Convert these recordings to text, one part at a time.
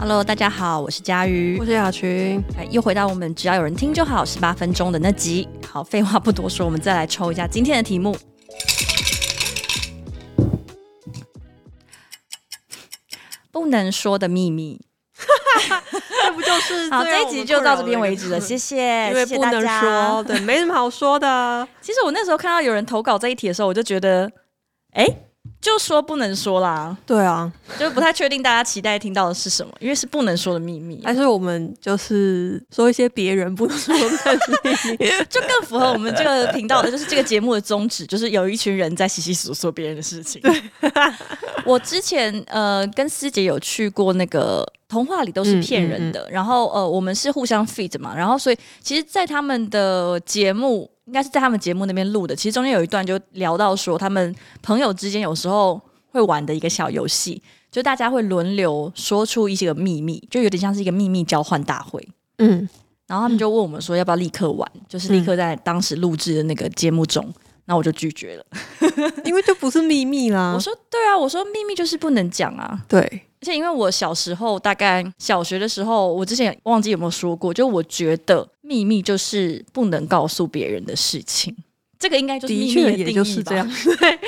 Hello，大家好，我是佳瑜，我是雅群，哎，又回到我们只要有人听就好，十八分钟的那集。好，废话不多说，我们再来抽一下今天的题目。不能说的秘密，这不就是 好？这一集就到这边为止了，谢谢，因为不能说，对，没什么好说的。其实我那时候看到有人投稿这一题的时候，我就觉得，哎。就说不能说啦，对啊，就不太确定大家期待听到的是什么，因为是不能说的秘密，还是我们就是说一些别人不能说的秘密，就更符合我们这个频道的，就是这个节目的宗旨，就是有一群人在细细数说别人的事情。对，我之前呃跟师姐有去过那个童话里都是骗人的，嗯嗯。嗯，然后呃我们是互相 feed 嘛，然后所以其实，在他们的节目。应该是在他们节目那边录的。其实中间有一段就聊到说，他们朋友之间有时候会玩的一个小游戏，就大家会轮流说出一些个秘密，就有点像是一个秘密交换大会。嗯，然后他们就问我们说，要不要立刻玩？就是立刻在当时录制的那个节目中，那我就拒绝了，因为就不是秘密啦。我说对啊，我说秘密就是不能讲啊。对，而且因为我小时候大概小学的时候，我之前忘记有没有说过，就我觉得。秘密就是不能告诉别人的事情，这个应该就是秘密的定义吧？也就是这样，对，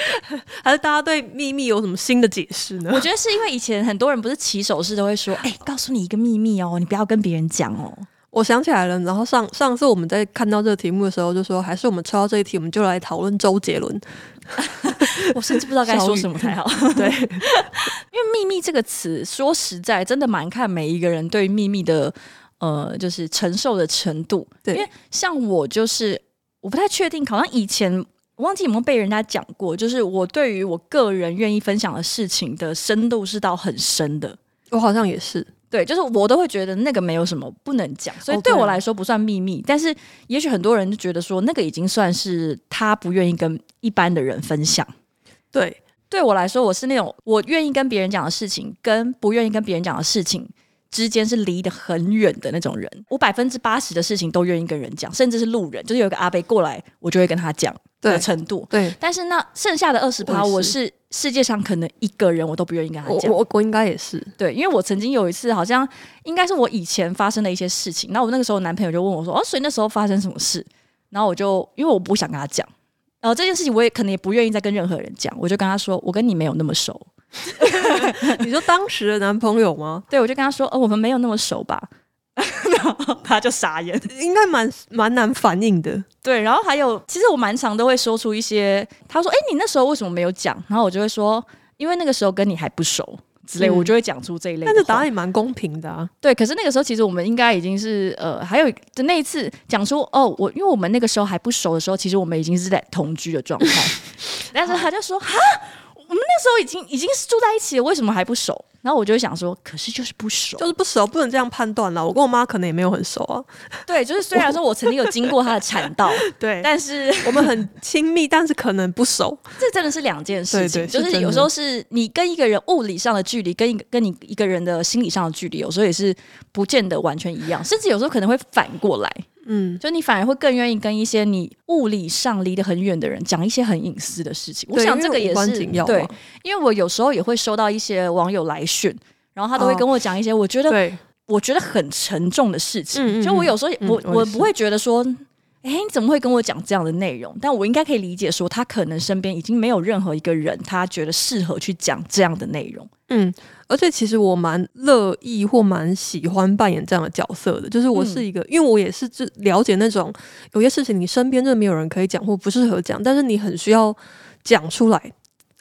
还是大家对秘密有什么新的解释呢？我觉得是因为以前很多人不是起手式都会说：“哎、欸，告诉你一个秘密哦，你不要跟别人讲哦。”我想起来了，然后上上次我们在看到这个题目的时候，就说还是我们抽到这一题，我们就来讨论周杰伦。我甚至不知道该说什么才好。对，因为秘密这个词，说实在，真的蛮看每一个人对秘密的。呃，就是承受的程度，对，因为像我就是我不太确定，好像以前我忘记有没有被人家讲过，就是我对于我个人愿意分享的事情的深度是到很深的，我好像也是，对，就是我都会觉得那个没有什么不能讲，所以对我来说不算秘密，但是也许很多人就觉得说那个已经算是他不愿意跟一般的人分享，对，对我来说我是那种我愿意跟别人讲的事情，跟不愿意跟别人讲的事情。之间是离得很远的那种人，我百分之八十的事情都愿意跟人讲，甚至是路人，就是有一个阿伯过来，我就会跟他讲的程度。对，对，但是那剩下的二十趴，我是世界上可能一个人我都不愿意跟他讲。我我，我应该也是，对，因为我曾经有一次，好像应该是我以前发生的一些事情，然后我那个时候男朋友就问我说：“哦，所以那时候发生什么事？”然后我就因为我不想跟他讲，然后这件事情我也可能也不愿意再跟任何人讲，我就跟他说：“我跟你没有那么熟。” 你说当时的男朋友吗？对，我就跟他说，哦，我们没有那么熟吧，然后他就傻眼，应该蛮蛮难反应的。对，然后还有，其实我蛮常都会说出一些，他说，哎，你那时候为什么没有讲？然后我就会说，因为那个时候跟你还不熟之类，我就会讲出这一类。但是答案也蛮公平的啊。对，可是那个时候其实我们应该已经是呃，还有就那一次讲出哦，我因为我们那个时候还不熟的时候，其实我们已经是在同居的状态，但是他就说哈。我们那时候已经已经是住在一起了，为什么还不熟？然后我就会想说，可是就是不熟，就是不熟，不能这样判断了。我跟我妈可能也没有很熟啊。对，就是虽然说我曾经有经过她的产道，对，但是我们很亲密，但是可能不熟。这真的是两件事情，对对，就是有时候是你跟一个人物理上的距离，跟一个跟你一个人的心理上的距离，有时候也是不见得完全一样，甚至有时候可能会反过来。嗯，就你反而会更愿意跟一些你物理上离得很远的人讲一些很隐私的事情。我想这个也是对，因为我有时候也会收到一些网友来讯，然后他都会跟我讲一些我觉得、哦、我觉得很沉重的事情。就我有时候我、嗯、我不会觉得说，哎，你怎么会跟我讲这样的内容？但我应该可以理解说，他可能身边已经没有任何一个人他觉得适合去讲这样的内容。嗯。而且其实我蛮乐意或蛮喜欢扮演这样的角色的，就是我是一个，嗯、因为我也是就了解那种有些事情你身边真的没有人可以讲或不适合讲，但是你很需要讲出来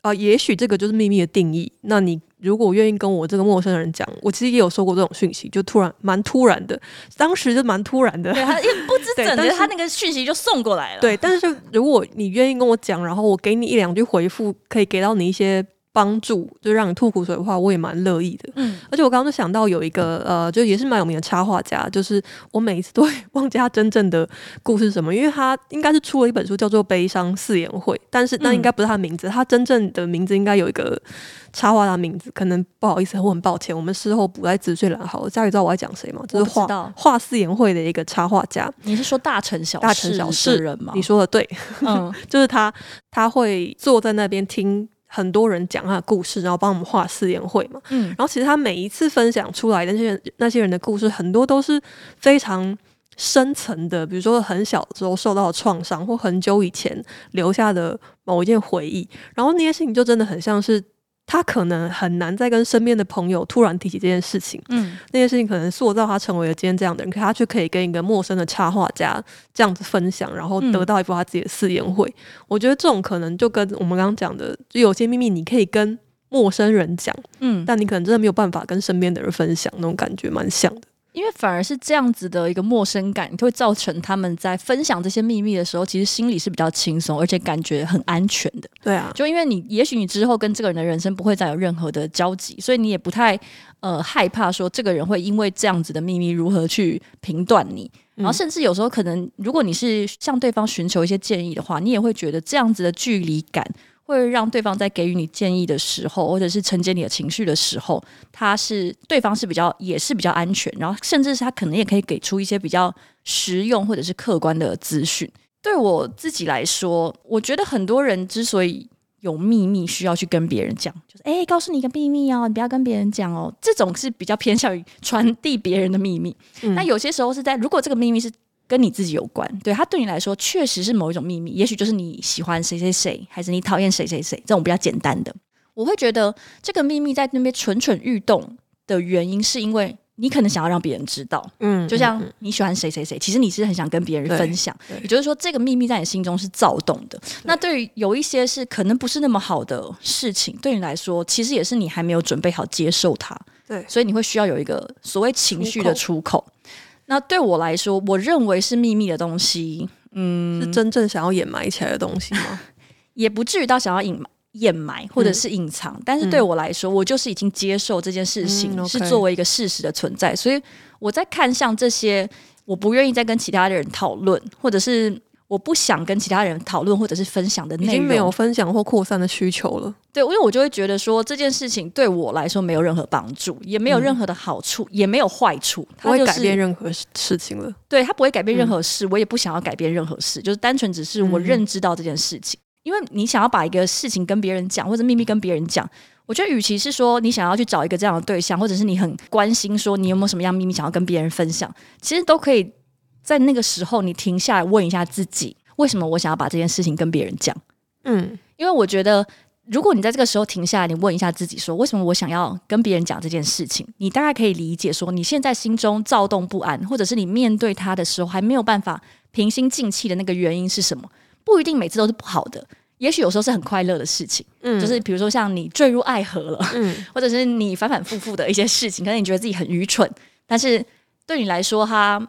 啊、呃。也许这个就是秘密的定义。那你如果愿意跟我这个陌生人讲，我其实也有收过这种讯息，就突然蛮突然的，当时就蛮突然的，对，他也不知 怎的，他那个讯息就送过来了。对，但是如果你愿意跟我讲，然后我给你一两句回复，可以给到你一些。帮助就让你吐苦水的话，我也蛮乐意的。嗯，而且我刚刚就想到有一个呃，就也是蛮有名的插画家，就是我每一次都会忘记他真正的故事是什么，因为他应该是出了一本书叫做《悲伤四言会》，但是那应该不是他的名字，他真正的名字应该有一个插画的名字，可能不好意思，我很抱歉，我们事后补在资讯栏好了。佳宇知道我在讲谁吗？就是画画四言会的一个插画家。你是说大城小大城小事人吗？你说的对，嗯，就是他，他会坐在那边听。很多人讲他的故事，然后帮我们画四言会嘛。嗯，然后其实他每一次分享出来的那些人那些人的故事，很多都是非常深层的，比如说很小的时候受到的创伤，或很久以前留下的某一件回忆，然后那些事情就真的很像是。他可能很难再跟身边的朋友突然提起这件事情，嗯，那件事情可能塑造他成为了今天这样的人，可他却可以跟一个陌生的插画家这样子分享，然后得到一幅他自己的四言会。嗯、我觉得这种可能就跟我们刚刚讲的，就有些秘密你可以跟陌生人讲，嗯，但你可能真的没有办法跟身边的人分享，那种感觉蛮像的。因为反而是这样子的一个陌生感，就会造成他们在分享这些秘密的时候，其实心里是比较轻松，而且感觉很安全的。对啊，就因为你，也许你之后跟这个人的人生不会再有任何的交集，所以你也不太呃害怕说这个人会因为这样子的秘密如何去评断你。然后甚至有时候可能，如果你是向对方寻求一些建议的话，你也会觉得这样子的距离感。会让对方在给予你建议的时候，或者是承接你的情绪的时候，他是对方是比较也是比较安全，然后甚至是他可能也可以给出一些比较实用或者是客观的资讯。对我自己来说，我觉得很多人之所以有秘密需要去跟别人讲，就是哎，告诉你一个秘密哦，你不要跟别人讲哦，这种是比较偏向于传递别人的秘密。嗯、那有些时候是在如果这个秘密是。跟你自己有关，对，他对你来说确实是某一种秘密，也许就是你喜欢谁谁谁，还是你讨厌谁谁谁，这种比较简单的。我会觉得这个秘密在那边蠢蠢欲动的原因，是因为你可能想要让别人知道，嗯，就像你喜欢谁谁谁，其实你是很想跟别人分享，也就是说这个秘密在你心中是躁动的。那对于有一些是可能不是那么好的事情，对你来说，其实也是你还没有准备好接受它，对，所以你会需要有一个所谓情绪的出口。那对我来说，我认为是秘密的东西，嗯，是真正想要掩埋起来的东西吗？也不至于到想要隐掩埋或者是隐藏，嗯、但是对我来说，我就是已经接受这件事情、嗯、是作为一个事实的存在，所以我在看向这些，我不愿意再跟其他的人讨论，或者是。我不想跟其他人讨论或者是分享的内容，已经没有分享或扩散的需求了。对，因为我就会觉得说这件事情对我来说没有任何帮助，也没有任何的好处，嗯、也没有坏处，它、就是、不会改变任何事情了。对，它不会改变任何事，嗯、我也不想要改变任何事，就是单纯只是我认知到这件事情。嗯、因为你想要把一个事情跟别人讲，或者秘密跟别人讲，我觉得与其是说你想要去找一个这样的对象，或者是你很关心说你有没有什么样秘密想要跟别人分享，其实都可以在那个时候你停下来问一下自己。为什么我想要把这件事情跟别人讲？嗯，因为我觉得，如果你在这个时候停下来，你问一下自己，说为什么我想要跟别人讲这件事情，你大概可以理解，说你现在心中躁动不安，或者是你面对他的时候还没有办法平心静气的那个原因是什么？不一定每次都是不好的，也许有时候是很快乐的事情。嗯，就是比如说像你坠入爱河了，嗯，或者是你反反复复的一些事情，可能你觉得自己很愚蠢，但是对你来说，他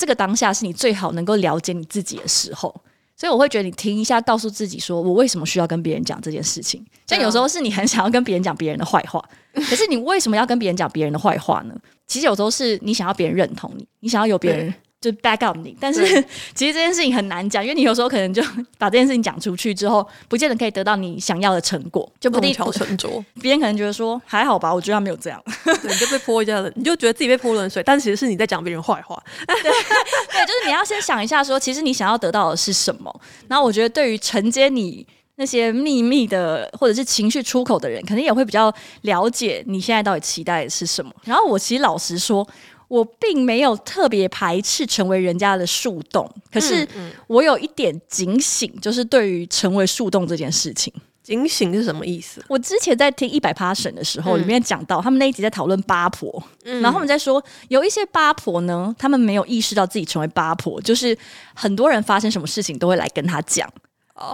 这个当下是你最好能够了解你自己的时候。所以我会觉得你停一下，告诉自己说：“我为什么需要跟别人讲这件事情？”像有时候是你很想要跟别人讲别人的坏话，可是你为什么要跟别人讲别人的坏话呢？其实有时候是你想要别人认同你，你想要有别人。就 back up 你，但是 其实这件事情很难讲，因为你有时候可能就 把这件事情讲出去之后，不见得可以得到你想要的成果，就不一定弄巧成拙。别人可能觉得说还好吧，我觉得他没有这样，对，你就被泼一下冷，你就觉得自己被泼冷水，但其实是你在讲别人坏话。对，对，就是你要先想一下说，其实你想要得到的是什么。然后我觉得，对于承接你那些秘密的或者是情绪出口的人，可能也会比较了解你现在到底期待的是什么。然后我其实老实说。我并没有特别排斥成为人家的树洞，可是我有一点警醒，就是对于成为树洞这件事情，警醒是什么意思？我之前在听一百 passion 的时候，里面讲到他们那一集在讨论八婆，然后他们在说有一些八婆呢，他们没有意识到自己成为八婆，就是很多人发生什么事情都会来跟他讲。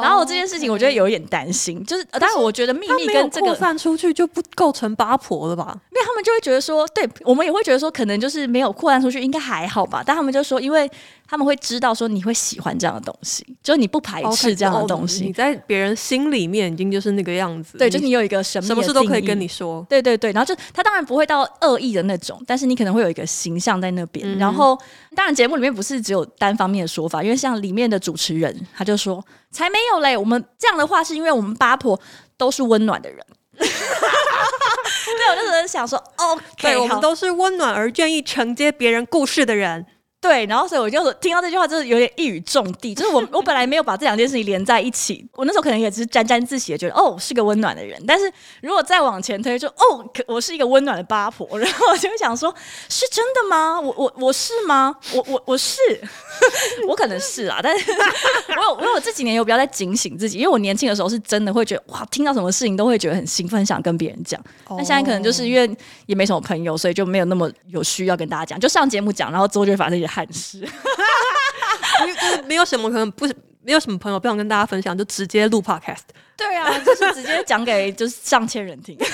然后这件事情，我觉得有一点担心，就是，当然我觉得秘密跟这个扩散出去就不构成八婆了吧？因为他们就会觉得说，对我们也会觉得说，可能就是没有扩散出去，应该还好吧？但他们就说，因为。他们会知道说你会喜欢这样的东西，就是你不排斥这样的东西。Okay, 你在别人心里面已经就是那个样子。对，就是你有一个什么，什么事都可以跟你说。对对对，然后就他当然不会到恶意的那种，但是你可能会有一个形象在那边。嗯、然后当然节目里面不是只有单方面的说法，因为像里面的主持人他就说才没有嘞，我们这样的话是因为我们八婆都是温暖的人。对，我就只是想说，哦，对，我们都是温暖而愿意承接别人故事的人。对，然后所以我就听到这句话，就是有点一语中的，就是我 我本来没有把这两件事情连在一起，我那时候可能也只是沾沾自喜的觉得，哦，是个温暖的人。但是如果再往前推，就哦，我是一个温暖的八婆，然后我就想说，是真的吗？我我我是吗？我我我是，我可能是啊，但是我有我有这几年有比较在警醒自己，因为我年轻的时候是真的会觉得，哇，听到什么事情都会觉得很兴奋，想跟别人讲。那现在可能就是因为也没什么朋友，所以就没有那么有需要跟大家讲，就上节目讲，然后之后就会发生一些。憾事，就是没有什么可能不是没有什么朋友不想跟大家分享，就直接录 podcast。对啊，就是直接讲给就是上千人听。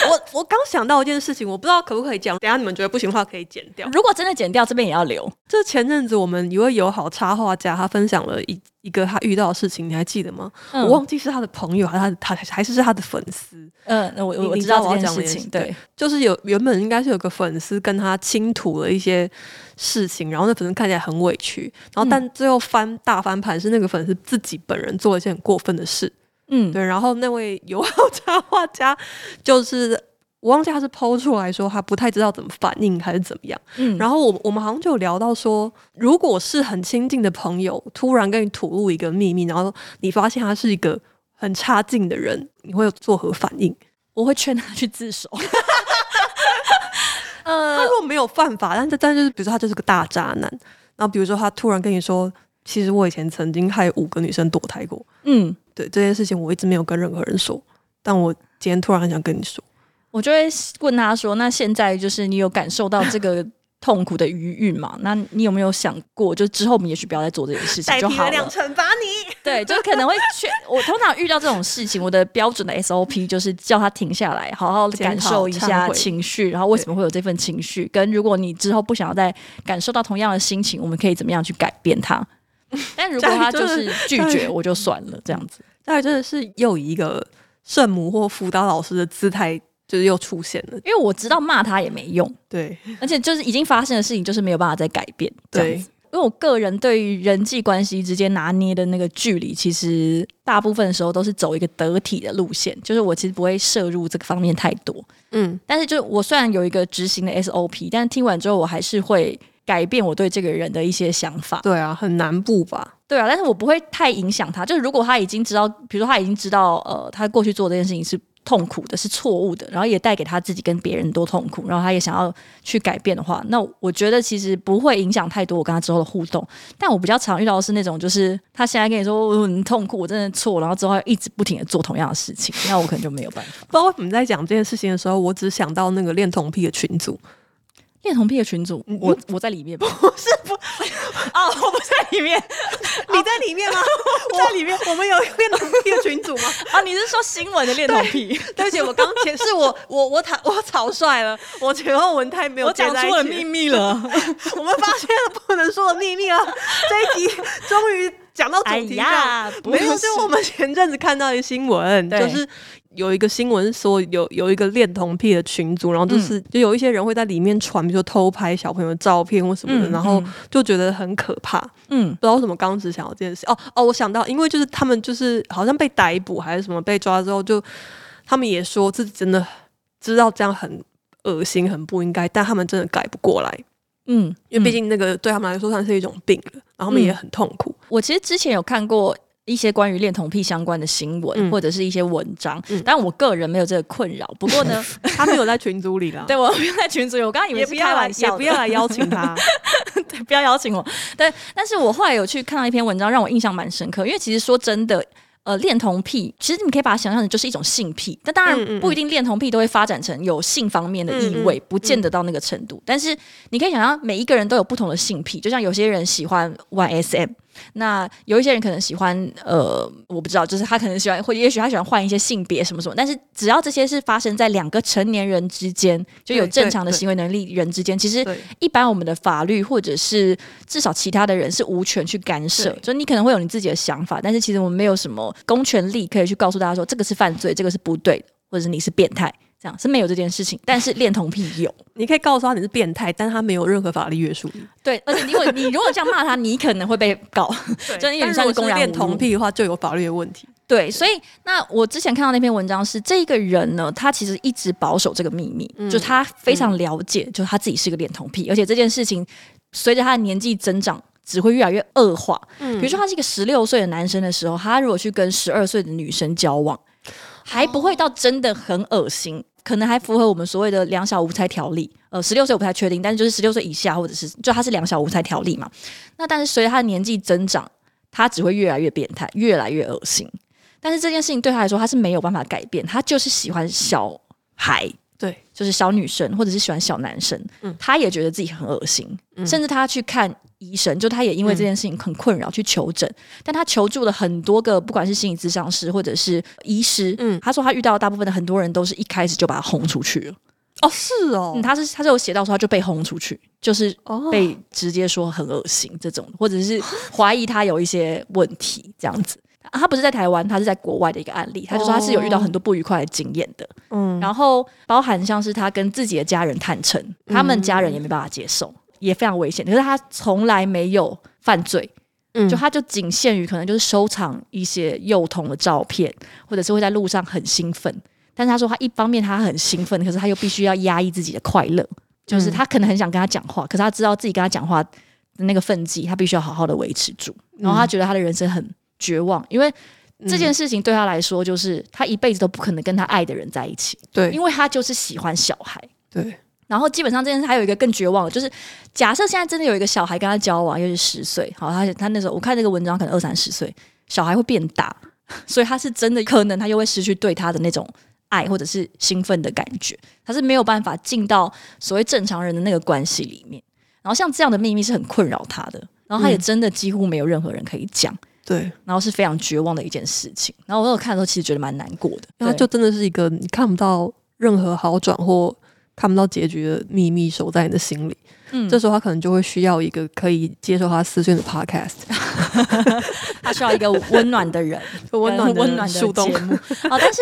我我刚想到一件事情，我不知道可不可以讲，等下你们觉得不行的话可以剪掉。如果真的剪掉，这边也要留。这前阵子我们一位友好插画家，他分享了一一个他遇到的事情，你还记得吗？嗯、我忘记是他的朋友，还是他他还是是他的粉丝。嗯，那我我知道这件事情。对，就是有原本应该是有个粉丝跟他倾吐了一些事情，然后那粉丝看起来很委屈，然后但最后翻大翻盘是那个粉丝自己本人做了一件很过分的事。嗯，对，然后那位友好插画家就是我忘记他是 po 出来说他不太知道怎么反应还是怎么样。嗯，然后我我们好像就有聊到说，如果是很亲近的朋友突然跟你吐露一个秘密，然后你发现他是一个很差劲的人，你会有作何反应？我会劝他去自首。呃，他如果没有犯法，但是但是比如说他就是个大渣男，然后比如说他突然跟你说，其实我以前曾经害五个女生堕胎过。嗯。对这件事情，我一直没有跟任何人说，但我今天突然很想跟你说，我就会问他说：“那现在就是你有感受到这个 痛苦的余韵吗？那你有没有想过，就之后我们也许不要再做这件事情就好了？”惩罚你，对，就可能会去我。通常遇到这种事情，我的标准的 SOP 就是叫他停下来，好好感受一下情绪，然后为什么会有这份情绪，跟如果你之后不想要再感受到同样的心情，我们可以怎么样去改变它。但如果他就是拒绝，我就算了，这样子。大概真的是又一个圣母或辅导老师的姿态，就是又出现了。因为我知道骂他也没用，对，而且就是已经发生的事情，就是没有办法再改变。对，因为我个人对于人际关系之间拿捏的那个距离，其实大部分的时候都是走一个得体的路线，就是我其实不会摄入这个方面太多。嗯，但是就我虽然有一个执行的 SOP，但是听完之后，我还是会。改变我对这个人的一些想法，对啊，很难不吧？对啊，但是我不会太影响他。就是如果他已经知道，比如说他已经知道，呃，他过去做这件事情是痛苦的，是错误的，然后也带给他自己跟别人多痛苦，然后他也想要去改变的话，那我觉得其实不会影响太多我跟他之后的互动。但我比较常遇到的是那种，就是他现在跟你说我很痛苦，我真的错，然后之后一直不停的做同样的事情，那我可能就没有办法。不知道为什么在讲这件事情的时候，我只想到那个恋童癖的群组。恋童癖的群组，我我在里面，不是不 哦，我不在里面，你在里面吗？我在里面，我们有恋童癖的群组吗？啊，你是说新闻的恋童癖？对不起，我刚前是我我我草我草率了，我前后文太没有，我讲出了秘密了，我们发现了不能说的秘密了，这一集终于讲到主题了，没有，就我们前阵子看到一个新闻，就是。有一个新闻说有有一个恋童癖的群组，然后就是、嗯、就有一些人会在里面传，比如说偷拍小朋友的照片或什么的，嗯、然后就觉得很可怕。嗯，不知道为什么刚只想到这件事。哦哦，我想到，因为就是他们就是好像被逮捕还是什么被抓之后，就他们也说自己真的知道这样很恶心、很不应该，但他们真的改不过来。嗯，因为毕竟那个对他们来说算是一种病了，然后他们也很痛苦。我其实之前有看过。一些关于恋童癖相关的新闻、嗯、或者是一些文章，嗯、但我个人没有这个困扰。不过呢，他没有在群组里了。对，我没有在群组里。我刚刚以为是开玩笑，也不要来邀请他。对，不要邀请我。对，但是我后来有去看到一篇文章，让我印象蛮深刻。因为其实说真的，呃，恋童癖其实你可以把它想象成就是一种性癖。但当然不一定恋童癖都会发展成有性方面的意味，不见得到那个程度。但是你可以想象，每一个人都有不同的性癖，就像有些人喜欢玩 SM。那有一些人可能喜欢，呃，我不知道，就是他可能喜欢，或也许他喜欢换一些性别什么什么。但是只要这些是发生在两个成年人之间，就有正常的行为能力人之间，其实一般我们的法律或者是至少其他的人是无权去干涉。所以你可能会有你自己的想法，但是其实我们没有什么公权力可以去告诉大家说这个是犯罪，这个是不对的，或者是你是变态。这样是没有这件事情，但是恋童癖有，你可以告诉他你是变态，但他没有任何法律约束力。对，而且因为 你如果这样骂他，你可能会被告。对 就是公然恋童癖的话，就有法律的问题。对，所以那我之前看到那篇文章是这个人呢，他其实一直保守这个秘密，嗯、就他非常了解，嗯、就他自己是个恋童癖，而且这件事情随着他的年纪增长，只会越来越恶化。嗯，比如说他是一个十六岁的男生的时候，他如果去跟十二岁的女生交往，还不会到真的很恶心，哦、可能还符合我们所谓的两小无猜条例。呃，十六岁我不太确定，但是就是十六岁以下，或者是就他是两小无猜条例嘛。那但是随着他的年纪增长，他只会越来越变态，越来越恶心。但是这件事情对他来说，他是没有办法改变，他就是喜欢小孩。对，就是小女生，或者是喜欢小男生，嗯，他也觉得自己很恶心，嗯，甚至他去看医生，就他也因为这件事情很困扰，去求诊，嗯，但他求助了很多个，不管是心理咨商师或者是医师，嗯，他说他遇到大部分的很多人都是一开始就把他轰出去了，哦，是哦，嗯，他是他是有写到说他就被轰出去，就是被直接说很恶心这种，或者是怀疑他有一些问题这样子。他不是在台湾，他是在国外的一个案例。他就说他是有遇到很多不愉快的经验的，嗯，然后包含像是他跟自己的家人坦诚，他们家人也没办法接受，也非常危险。可是他从来没有犯罪，嗯，就他就仅限于可能就是收藏一些幼童的照片，或者是会在路上很兴奋。但是他说他一方面他很兴奋，可是他又必须要压抑自己的快乐，就是他可能很想跟他讲话，可是他知道自己跟他讲话的那个分际，他必须要好好的维持住。然后他觉得他的人生很。绝望，因为这件事情对他来说，就是他一辈子都不可能跟他爱的人在一起。对，因为他就是喜欢小孩。对，然后基本上这件事还有一个更绝望的，就是假设现在真的有一个小孩跟他交往，又是十岁，好，他他那时候我看那个文章，可能二三十岁，小孩会变大，所以他是真的可能他又会失去对他的那种爱或者是兴奋的感觉，他是没有办法进到所谓正常人的那个关系里面。然后像这样的秘密是很困扰他的，然后他也真的几乎没有任何人可以讲。对，然后是非常绝望的一件事情。然后我那时候看的时候，其实觉得蛮难过的。然后就真的是一个你看不到任何好转或看不到结局的秘密守在你的心里。嗯，这时候他可能就会需要一个可以接受他私讯的 podcast。他需要一个温暖的人，温暖温暖的树洞。啊，但是。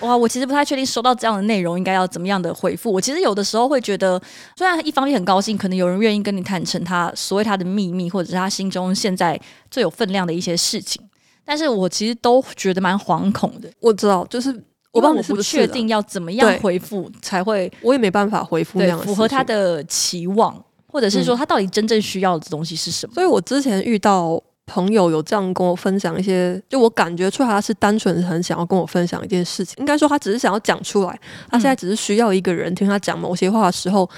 哇，我其实不太确定收到这样的内容应该要怎么样的回复。我其实有的时候会觉得，虽然一方面很高兴，可能有人愿意跟你坦诚他所谓他的秘密，或者是他心中现在最有分量的一些事情，但是我其实都觉得蛮惶恐的。我知道，就是我帮我不确定要怎么样回复才会，我也没办法回复那样符合他的期望，或者是说他到底真正需要的东西是什么。所以我之前遇到。朋友有这样跟我分享一些，就我感觉出来他是单纯很想要跟我分享一件事情，应该说他只是想要讲出来，他现在只是需要一个人听他讲某些话的时候，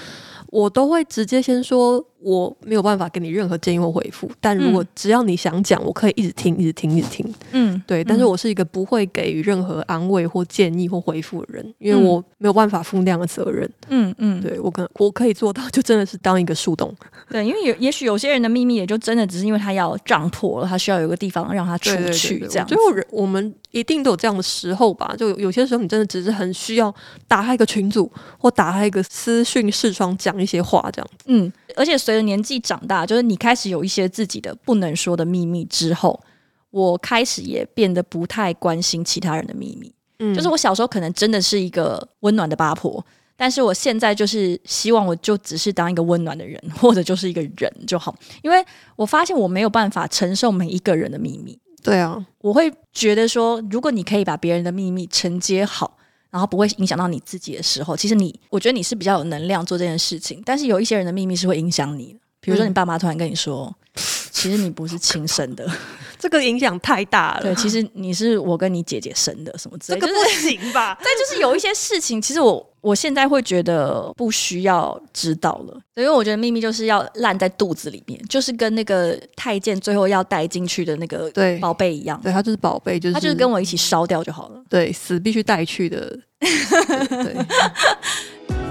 我都会直接先说。我没有办法给你任何建议或回复，但如果只要你想讲，我可以一直听，一直听，一直听。嗯，对。但是我是一个不会给予任何安慰或建议或回复的人，因为我没有办法负那样的责任。嗯嗯，对我可能我可以做到，就真的是当一个树洞。对，因为有也许有些人的秘密，也就真的只是因为他要涨破了，他需要有个地方让他出去，这样。最后人我们一定都有这样的时候吧？就有些时候你真的只是很需要打开一个群组或打开一个私讯视窗讲一些话，这样子。嗯。而且随着年纪长大，就是你开始有一些自己的不能说的秘密之后，我开始也变得不太关心其他人的秘密。嗯，就是我小时候可能真的是一个温暖的八婆，但是我现在就是希望我就只是当一个温暖的人，或者就是一个人就好，因为我发现我没有办法承受每一个人的秘密。对啊，我会觉得说，如果你可以把别人的秘密承接好。然后不会影响到你自己的时候，其实你，我觉得你是比较有能量做这件事情。但是有一些人的秘密是会影响你的，比如说你爸妈突然跟你说，嗯、其实你不是亲生的，这个影响太大了。对，其实你是我跟你姐姐生的，什么之类的，这个不行吧？但就是有一些事情，其实我。我现在会觉得不需要知道了，因为我觉得秘密就是要烂在肚子里面，就是跟那个太监最后要带进去的那个宝贝一样，对，他就是宝贝，就是他就是跟我一起烧掉就好了，对，死必须带去的，对。对